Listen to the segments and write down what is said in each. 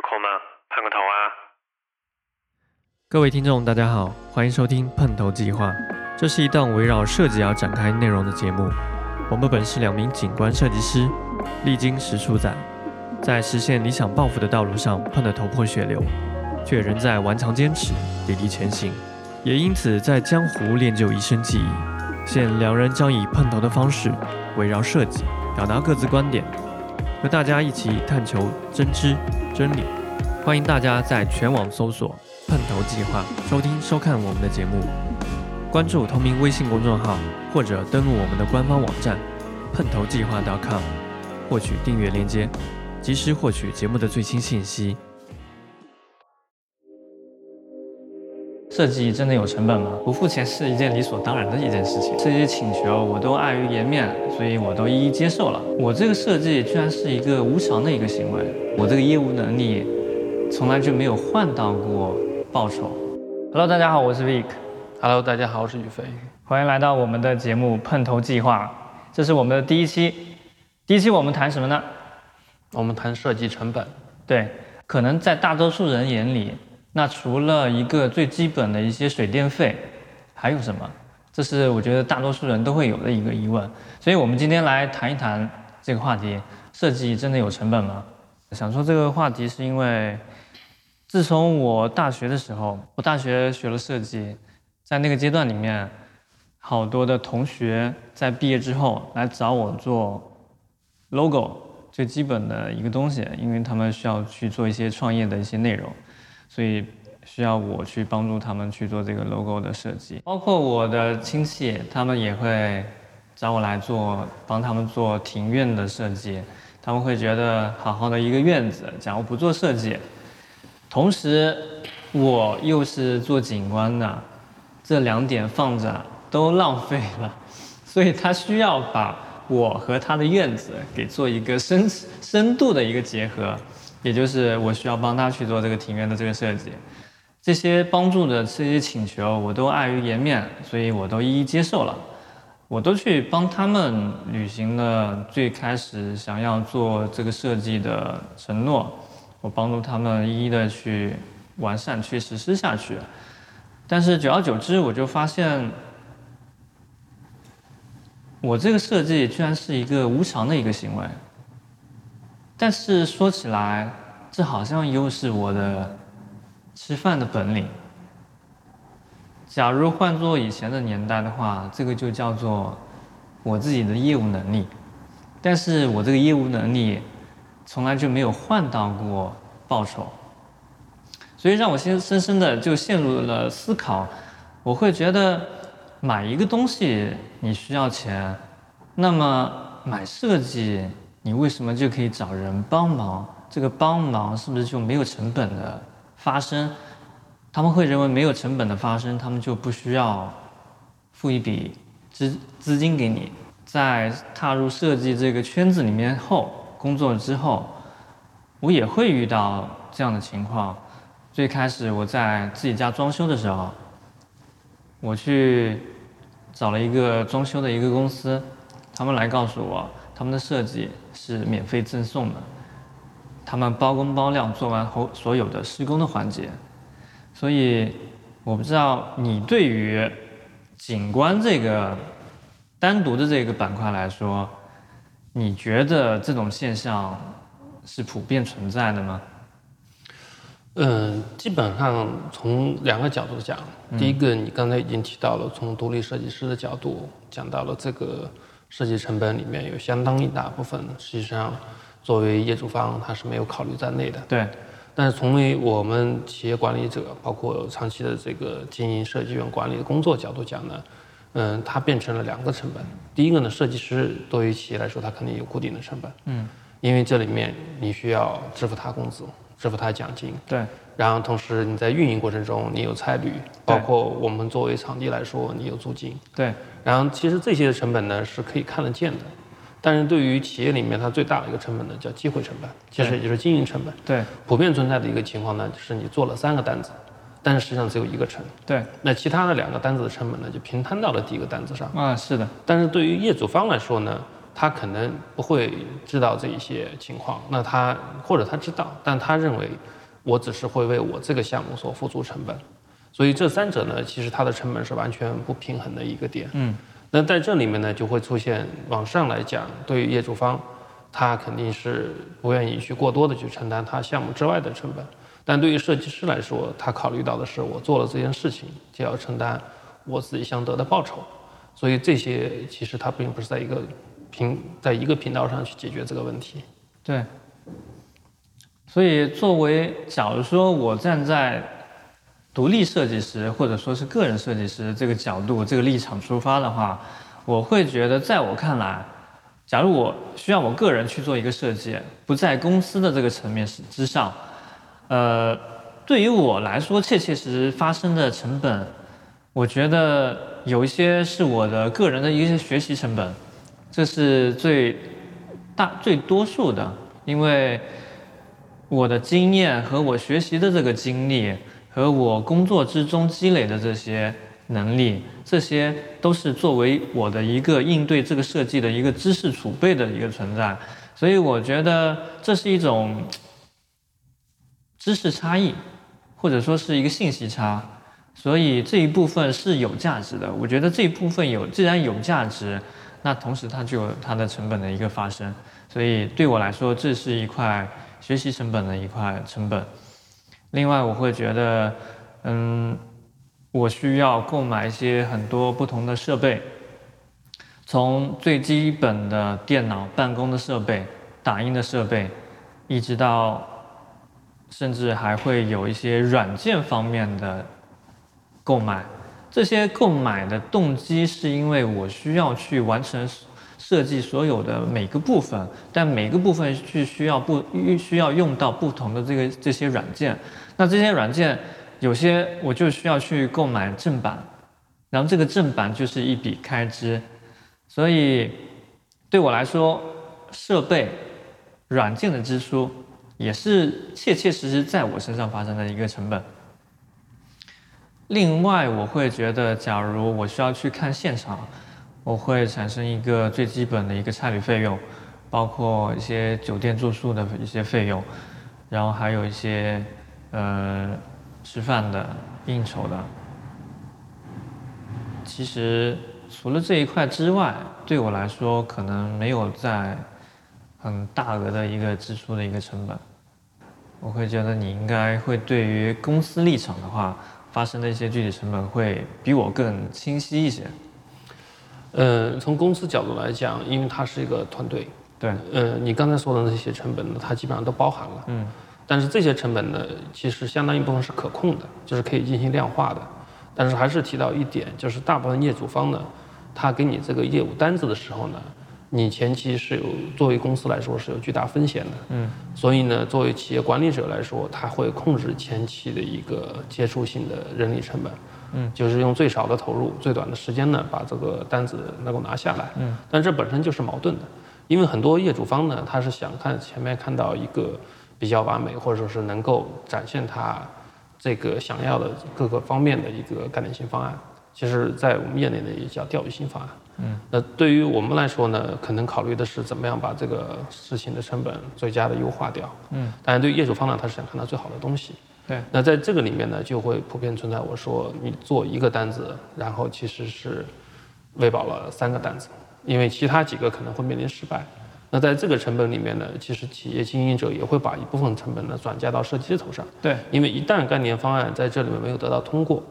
有空吗？碰个头啊！各位听众，大家好，欢迎收听《碰头计划》，这是一档围绕设计而展开内容的节目。我们本是两名景观设计师，历经十数载，在实现理想抱负的道路上碰得头破血流，却仍在顽强坚持，砥砺前行。也因此，在江湖练就一身技艺。现两人将以碰头的方式，围绕设计表达各自观点，和大家一起探求真知真理。欢迎大家在全网搜索“碰头计划”，收听收看我们的节目，关注同名微信公众号，或者登录我们的官方网站“碰头计划 .com”，获取订阅链接，及时获取节目的最新信息。设计真的有成本吗？不付钱是一件理所当然的一件事情。这些请求我都碍于颜面，所以我都一一接受了。我这个设计居然是一个无偿的一个行为，我这个业务能力从来就没有换到过报酬。Hello，大家好，我是 Vic。Hello，大家好，我是宇飞。欢迎来到我们的节目《碰头计划》，这是我们的第一期。第一期我们谈什么呢？我们谈设计成本。对，可能在大多数人眼里，那除了一个最基本的一些水电费，还有什么？这是我觉得大多数人都会有的一个疑问。所以我们今天来谈一谈这个话题：设计真的有成本吗？想说这个话题，是因为自从我大学的时候，我大学学了设计，在那个阶段里面，好多的同学在毕业之后来找我做 logo。最基本的一个东西，因为他们需要去做一些创业的一些内容，所以需要我去帮助他们去做这个 logo 的设计。包括我的亲戚，他们也会找我来做，帮他们做庭院的设计。他们会觉得好好的一个院子，假如不做设计，同时我又是做景观的，这两点放着都浪费了，所以他需要把。我和他的院子给做一个深深度的一个结合，也就是我需要帮他去做这个庭院的这个设计，这些帮助的这些请求我都碍于颜面，所以我都一一接受了，我都去帮他们履行了最开始想要做这个设计的承诺，我帮助他们一一的去完善去实施下去，但是久而久之我就发现。我这个设计居然是一个无偿的一个行为，但是说起来，这好像又是我的吃饭的本领。假如换做以前的年代的话，这个就叫做我自己的业务能力，但是我这个业务能力从来就没有换到过报酬，所以让我先深深的就陷入了思考，我会觉得。买一个东西你需要钱，那么买设计你为什么就可以找人帮忙？这个帮忙是不是就没有成本的发生？他们会认为没有成本的发生，他们就不需要付一笔资资金给你。在踏入设计这个圈子里面后，工作之后，我也会遇到这样的情况。最开始我在自己家装修的时候。我去找了一个装修的一个公司，他们来告诉我，他们的设计是免费赠送的，他们包工包料做完后所有的施工的环节，所以我不知道你对于景观这个单独的这个板块来说，你觉得这种现象是普遍存在的吗？嗯，基本上从两个角度讲，第一个你刚才已经提到了，从独立设计师的角度讲到了这个设计成本里面有相当一大部分，实际上作为业主方他是没有考虑在内的。对。但是从为我们企业管理者，包括长期的这个经营设计院管理的工作角度讲呢，嗯，它变成了两个成本。第一个呢，设计师对于企业来说，他肯定有固定的成本。嗯。因为这里面你需要支付他工资。支付他奖金，对，然后同时你在运营过程中你有差旅，包括我们作为场地来说你有租金，对，然后其实这些成本呢是可以看得见的，但是对于企业里面它最大的一个成本呢叫机会成本，其实也就是经营成本，对，普遍存在的一个情况呢就是你做了三个单子，但是实际上只有一个成，对，那其他的两个单子的成本呢就平摊到了第一个单子上，啊是的，但是对于业主方来说呢。他可能不会知道这一些情况，那他或者他知道，但他认为我只是会为我这个项目所付出成本，所以这三者呢，其实它的成本是完全不平衡的一个点。嗯，那在这里面呢，就会出现往上来讲，对于业主方，他肯定是不愿意去过多的去承担他项目之外的成本，但对于设计师来说，他考虑到的是我做了这件事情就要承担我自己想得的报酬，所以这些其实它并不是在一个。频在一个频道上去解决这个问题，对。所以，作为假如说我站在独立设计师或者说是个人设计师这个角度、这个立场出发的话，我会觉得，在我看来，假如我需要我个人去做一个设计，不在公司的这个层面之上，呃，对于我来说，切切实实发生的成本，我觉得有一些是我的个人的一些学习成本。这是最大最多数的，因为我的经验和我学习的这个经历，和我工作之中积累的这些能力，这些都是作为我的一个应对这个设计的一个知识储备的一个存在，所以我觉得这是一种知识差异，或者说是一个信息差，所以这一部分是有价值的。我觉得这一部分有，既然有价值。那同时它就有它的成本的一个发生，所以对我来说，这是一块学习成本的一块成本。另外，我会觉得，嗯，我需要购买一些很多不同的设备，从最基本的电脑办公的设备、打印的设备，一直到甚至还会有一些软件方面的购买。这些购买的动机是因为我需要去完成设计所有的每个部分，但每个部分去需要不需要用到不同的这个这些软件。那这些软件有些我就需要去购买正版，然后这个正版就是一笔开支。所以对我来说，设备软件的支出也是切切实实在我身上发生的一个成本。另外，我会觉得，假如我需要去看现场，我会产生一个最基本的一个差旅费用，包括一些酒店住宿的一些费用，然后还有一些呃吃饭的、应酬的。其实除了这一块之外，对我来说可能没有在很大额的一个支出的一个成本。我会觉得你应该会对于公司立场的话。发生的一些具体成本会比我更清晰一些。呃，从公司角度来讲，因为它是一个团队，对，呃，你刚才说的那些成本呢，它基本上都包含了。嗯。但是这些成本呢，其实相当一部分是可控的，就是可以进行量化的。但是还是提到一点，就是大部分业主方呢，他给你这个业务单子的时候呢。你前期是有作为公司来说是有巨大风险的，嗯，所以呢，作为企业管理者来说，他会控制前期的一个接触性的人力成本，嗯，就是用最少的投入、最短的时间呢，把这个单子能够拿下来，嗯，但这本身就是矛盾的，因为很多业主方呢，他是想看前面看到一个比较完美，或者说是能够展现他这个想要的各个方面的一个概念性方案，其实，在我们业内呢也叫钓鱼性方案。嗯，那对于我们来说呢，可能考虑的是怎么样把这个事情的成本最佳的优化掉。嗯，当然对于业主方呢，他是想看到最好的东西。对，那在这个里面呢，就会普遍存在我说你做一个单子，然后其实是喂饱了三个单子，因为其他几个可能会面临失败。那在这个成本里面呢，其实企业经营者也会把一部分成本呢转嫁到设计师头上。对，因为一旦概念方案在这里面没有得到通过，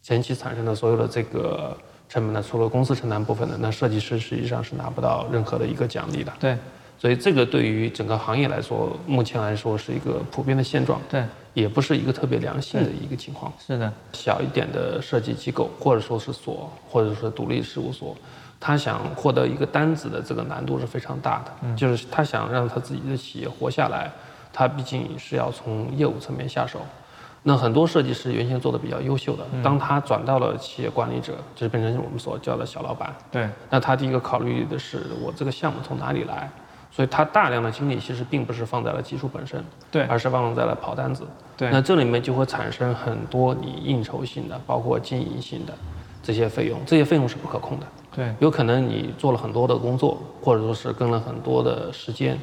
前期产生的所有的这个。成本呢？除了公司承担部分的，那设计师实际上是拿不到任何的一个奖励的。对，所以这个对于整个行业来说，目前来说是一个普遍的现状。对，也不是一个特别良性的一个情况。是的，小一点的设计机构，或者说是所，或者说独立事务所，他想获得一个单子的这个难度是非常大的。嗯，就是他想让他自己的企业活下来，他毕竟是要从业务层面下手。那很多设计师原先做的比较优秀的，当他转到了企业管理者，就是变成我们所叫的小老板。对。那他第一个考虑的是我这个项目从哪里来，所以他大量的精力其实并不是放在了技术本身，对，而是放在了跑单子。对。那这里面就会产生很多你应酬性的，包括经营性的这些费用，这些费用是不可控的。对有可能你做了很多的工作，或者说是跟了很多的时间，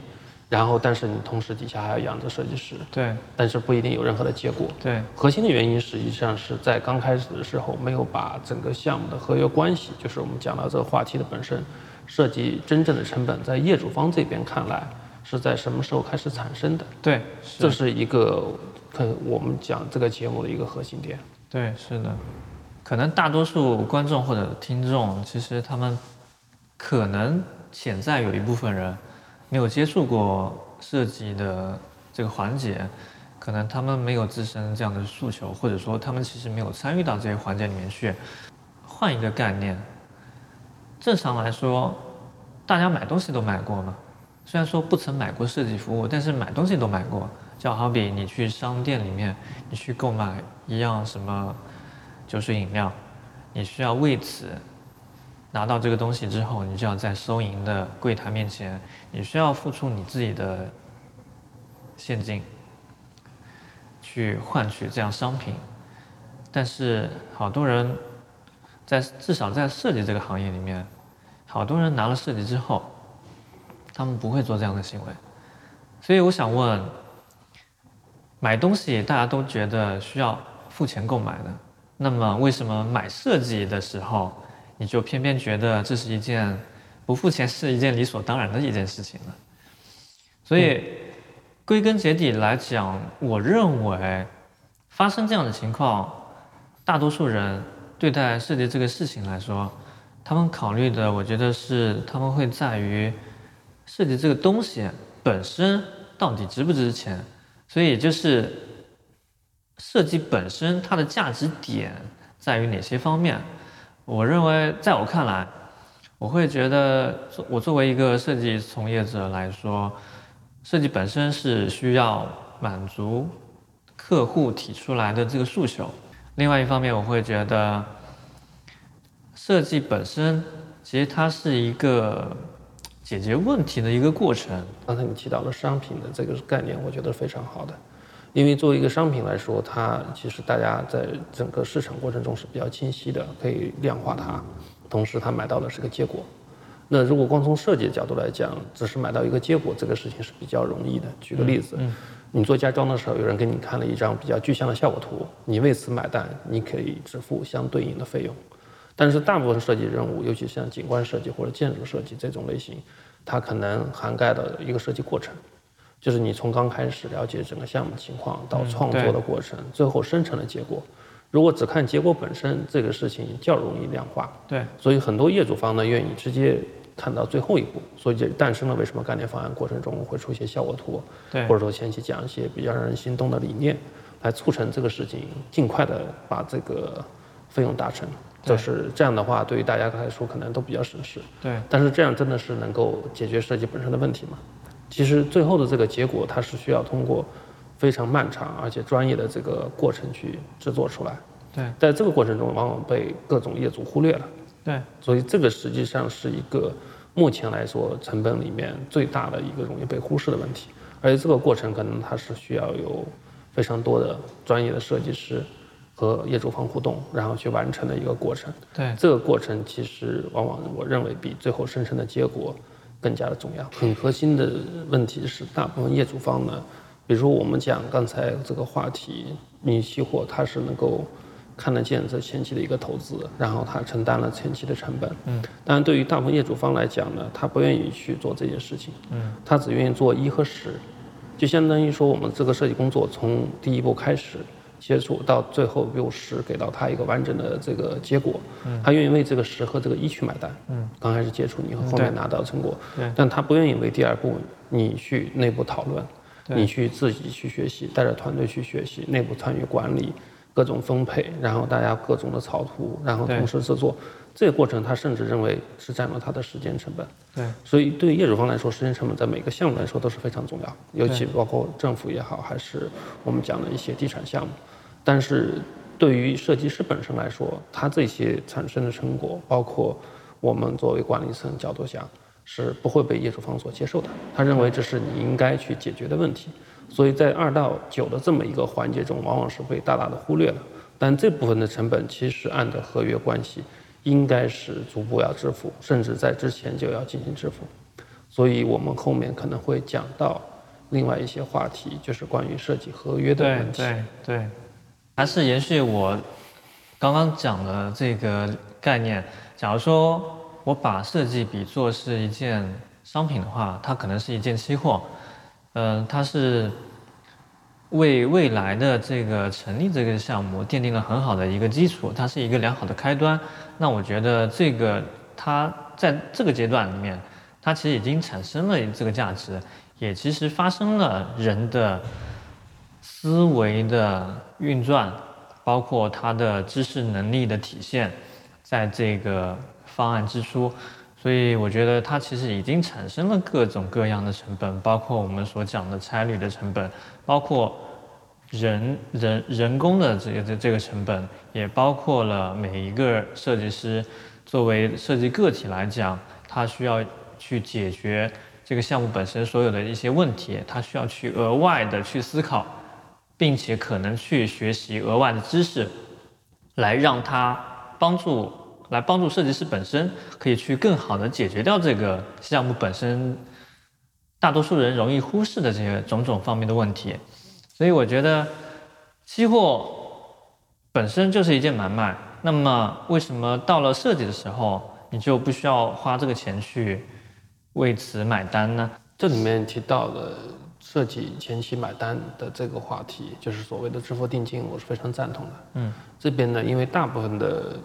然后但是你同时底下还要养着设计师，对但是不一定有任何的结果。对核心的原因实际上是在刚开始的时候没有把整个项目的合约关系，就是我们讲到这个话题的本身，设计真正的成本在业主方这边看来是在什么时候开始产生的，对，这是，是一个可我们讲这个节目的一个核心点。对，是的。可能大多数观众或者听众，其实他们可能潜在有一部分人没有接触过设计的这个环节，可能他们没有自身这样的诉求，或者说他们其实没有参与到这些环节里面去。换一个概念，正常来说，大家买东西都买过嘛。虽然说不曾买过设计服务，但是买东西都买过。就好比你去商店里面，你去购买一样什么酒水饮料，你需要为此拿到这个东西之后，你就要在收银的柜台面前，你需要付出你自己的现金去换取这样商品。但是好多人在至少在设计这个行业里面，好多人拿了设计之后，他们不会做这样的行为。所以我想问，买东西大家都觉得需要付钱购买的，那么为什么买设计的时候，你就偏偏觉得这是一件不付钱是一件理所当然的一件事情了？所以归根结底来讲，我认为发生这样的情况，大多数人对待设计这个事情来说，他们考虑的，我觉得是他们会在于设计这个东西本身到底值不值钱，所以就是设计本身它的价值点在于哪些方面。我认为，在我看来，我会觉得，作我作为一个设计从业者来说，设计本身是需要满足客户提出来的这个诉求。另外一方面，我会觉得，设计本身其实它是一个解决问题的一个过程。刚才你提到了商品的这个概念，我觉得非常好的，因为作为一个商品来说，它其实大家在整个市场过程中是比较清晰的，可以量化它，同时它买到的是个结果。那如果光从设计的角度来讲，只是买到一个结果，这个事情是比较容易的。举个例子，你做家装的时候，有人给你看了一张比较具象的效果图，你为此买单，你可以支付相对应的费用。但是大部分设计任务，尤其像景观设计或者建筑设计这种类型，它可能涵盖的一个设计过程，就是你从刚开始了解整个项目情况到创作的过程，最后生成的结果。如果只看结果本身，这个事情较容易量化。对，所以很多业主方呢愿意直接看到最后一步，所以就诞生了为什么概念方案过程中会出现效果图，对或者说前期讲一些比较让人心动的理念，来促成这个事情尽快的把这个费用达成。就是这样的话，对于大家来说可能都比较省事。对，但是这样真的是能够解决设计本身的问题吗？其实最后的这个结果，它是需要通过非常漫长而且专业的这个过程去制作出来。对，在这个过程中，往往被各种业主忽略了。对，所以这个实际上是一个目前来说成本里面最大的一个容易被忽视的问题，而且这个过程可能它是需要有非常多的专业的设计师和业主方互动，然后去完成的一个过程。对，这个过程其实往往我认为比最后生成的结果更加的重要。很核心的问题是，大部分业主方呢，比如说我们讲刚才这个话题，你期货它是能够看得见这前期的一个投资，然后他承担了前期的成本。嗯，当然对于大部分业主方来讲呢，他不愿意去做这件事情。嗯，他只愿意做一和十，就相当于说我们这个设计工作从第一步开始接触到最后用十给到他一个完整的这个结果，他愿意为这个十和这个一去买单。嗯，刚开始接触你和后面拿到成果，对但他不愿意为第二步你去内部讨论，你去自己去学习，带着团队去学习，内部参与管理。各种分配，然后大家各种的草图，然后同时制作，这个过程他甚至认为是占了他的时间成本。对，所以对于业主方来说，时间成本在每个项目来说都是非常重要，尤其包括政府也好，还是我们讲的一些地产项目。但是对于设计师本身来说，他这些产生的成果，包括我们作为管理层角度讲，是不会被业主方所接受的。他认为这是你应该去解决的问题。所以在二到九的这么一个环节中，往往是被大大的忽略了。但这部分的成本其实按照合约关系，应该是逐步要支付，甚至在之前就要进行支付。所以我们后面可能会讲到另外一些话题，就是关于设计合约的问题。对对对，还是延续我刚刚讲的这个概念。假如说我把设计比作是一件商品的话，它可能是一件期货，嗯，它是为未来的这个成立这个项目奠定了很好的一个基础，它是一个良好的开端。那我觉得这个它在这个阶段里面，它其实已经产生了这个价值，也其实发生了人的思维的运转，包括他的知识能力的体现。在这个方案之初，所以我觉得它其实已经产生了各种各样的成本，包括我们所讲的差旅的成本，包括人人人工的这个这这个成本，也包括了每一个设计师作为设计个体来讲，他需要去解决这个项目本身所有的一些问题，他需要去额外的去思考，并且可能去学习额外的知识，来让他帮助。来帮助设计师本身可以去更好的解决掉这个项目本身大多数人容易忽视的这些种种方面的问题，所以我觉得期货本身就是一件买卖。那么为什么到了设计的时候，你就不需要花这个钱去为此买单呢？这里面提到的设计前期买单的这个话题，就是所谓的支付定金，我是非常赞同的。嗯，这边呢，因为大部分的。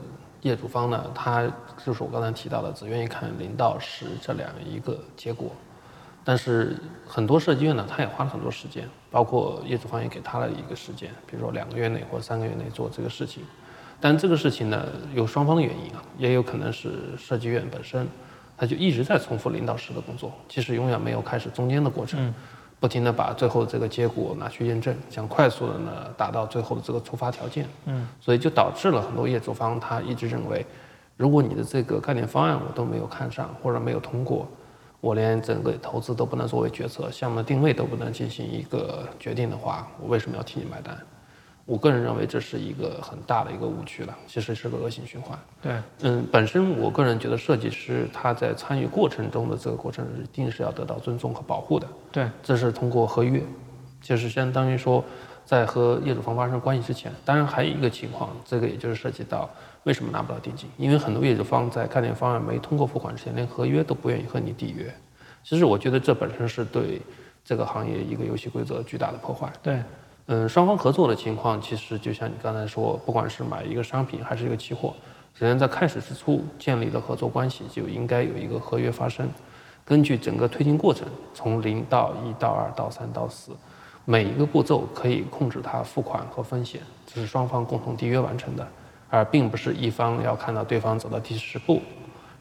业主方呢，他就是我刚才提到的，只愿意看零到十这两一个结果。但是很多设计院呢，他也花了很多时间，包括业主方也给他了一个时间，比如说两个月内或者三个月内做这个事情。但这个事情呢，有双方的原因啊，也有可能是设计院本身，他就一直在重复零到十的工作，其实永远没有开始中间的过程。不停的把最后这个结果拿去验证，想快速的呢达到最后的这个触发条件，嗯，所以就导致了很多业主方他一直认为，如果你的这个概念方案我都没有看上或者没有通过，我连整个投资都不能作为决策，项目的定位都不能进行一个决定的话，我为什么要替你买单？我个人认为这是一个很大的一个误区了，其实是个恶性循环。对，嗯，本身我个人觉得设计师他在参与过程中的这个过程一定是要得到尊重和保护的。对，这是通过合约，就是相当于说，在和业主方发生关系之前，当然还有一个情况，这个也就是涉及到为什么拿不到定金，因为很多业主方在概念方案没通过付款之前，连合约都不愿意和你缔约。其实我觉得这本身是对这个行业一个游戏规则巨大的破坏。对。嗯，双方合作的情况，其实就像你刚才说，不管是买一个商品还是一个期货，首先在开始之初建立的合作关系就应该有一个合约发生。根据整个推进过程，从零到一到二到三到四，每一个步骤可以控制它付款和风险，这是双方共同缔约完成的，而并不是一方要看到对方走到第十步，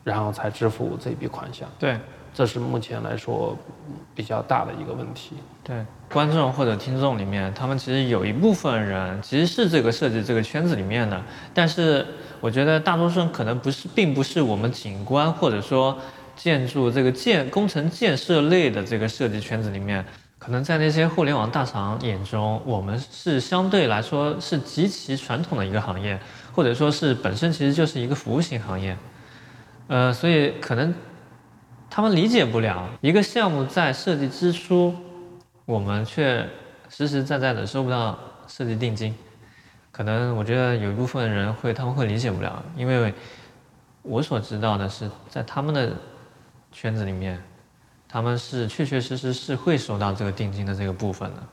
然后才支付这笔款项。对。这是目前来说比较大的一个问题。对观众或者听众里面，他们其实有一部分人其实是这个设计这个圈子里面的，但是我觉得大多数人可能不是，并不是我们景观或者说建筑这个建工程建设类的这个设计圈子里面，可能在那些互联网大厂眼中，我们是相对来说是极其传统的一个行业，或者说是本身其实就是一个服务型行业。呃，所以可能。他们理解不了一个项目在设计之初，我们却实实在在的收不到设计定金。可能我觉得有一部分人会，他们会理解不了，因为我所知道的是，在他们的圈子里面，他们是确确实实是会收到这个定金的这个部分的。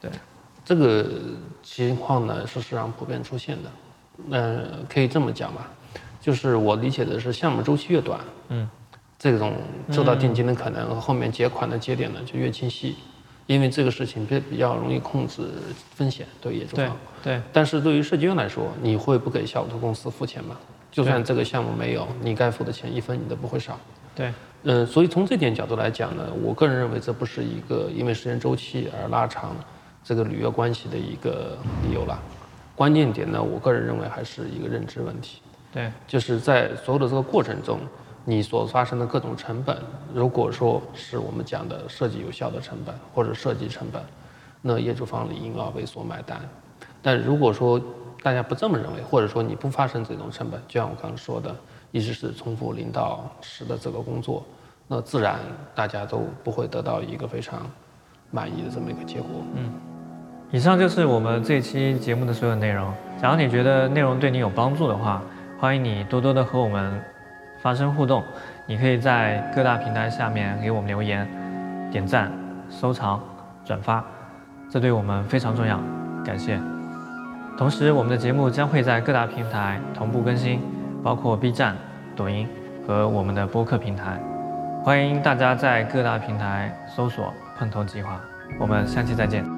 对，这个情况呢是市场普遍出现的。那可以这么讲吧。就是我理解的是，项目周期越短，嗯，这种收到定金的可能和后面结款的节点呢就越清晰，因为这个事情比比较容易控制风险对业主方。对。但是对于设计院来说，你会不给小图公司付钱吗？就算这个项目没有，你该付的钱一分你都不会少。对。嗯，所以从这点角度来讲呢，我个人认为这不是一个因为时间周期而拉长这个履约关系的一个理由了。关键点呢，我个人认为还是一个认知问题。对，就是在所有的这个过程中，你所发生的各种成本，如果说是我们讲的设计有效的成本或者设计成本，那业主方理应要为所买单。但如果说大家不这么认为，或者说你不发生这种成本，就像我刚刚说的，一直是重复零到十的这个工作，那自然大家都不会得到一个非常满意的这么一个结果。嗯，以上就是我们这期节目的所有内容。假如你觉得内容对你有帮助的话，欢迎你多多的和我们发生互动。你可以在各大平台下面给我们留言、点赞、收藏、转发，这对我们非常重要，感谢。同时，我们的节目将会在各大平台同步更新，包括 B 站、抖音和我们的播客平台。欢迎大家在各大平台搜索“碰头计划”。我们下期再见。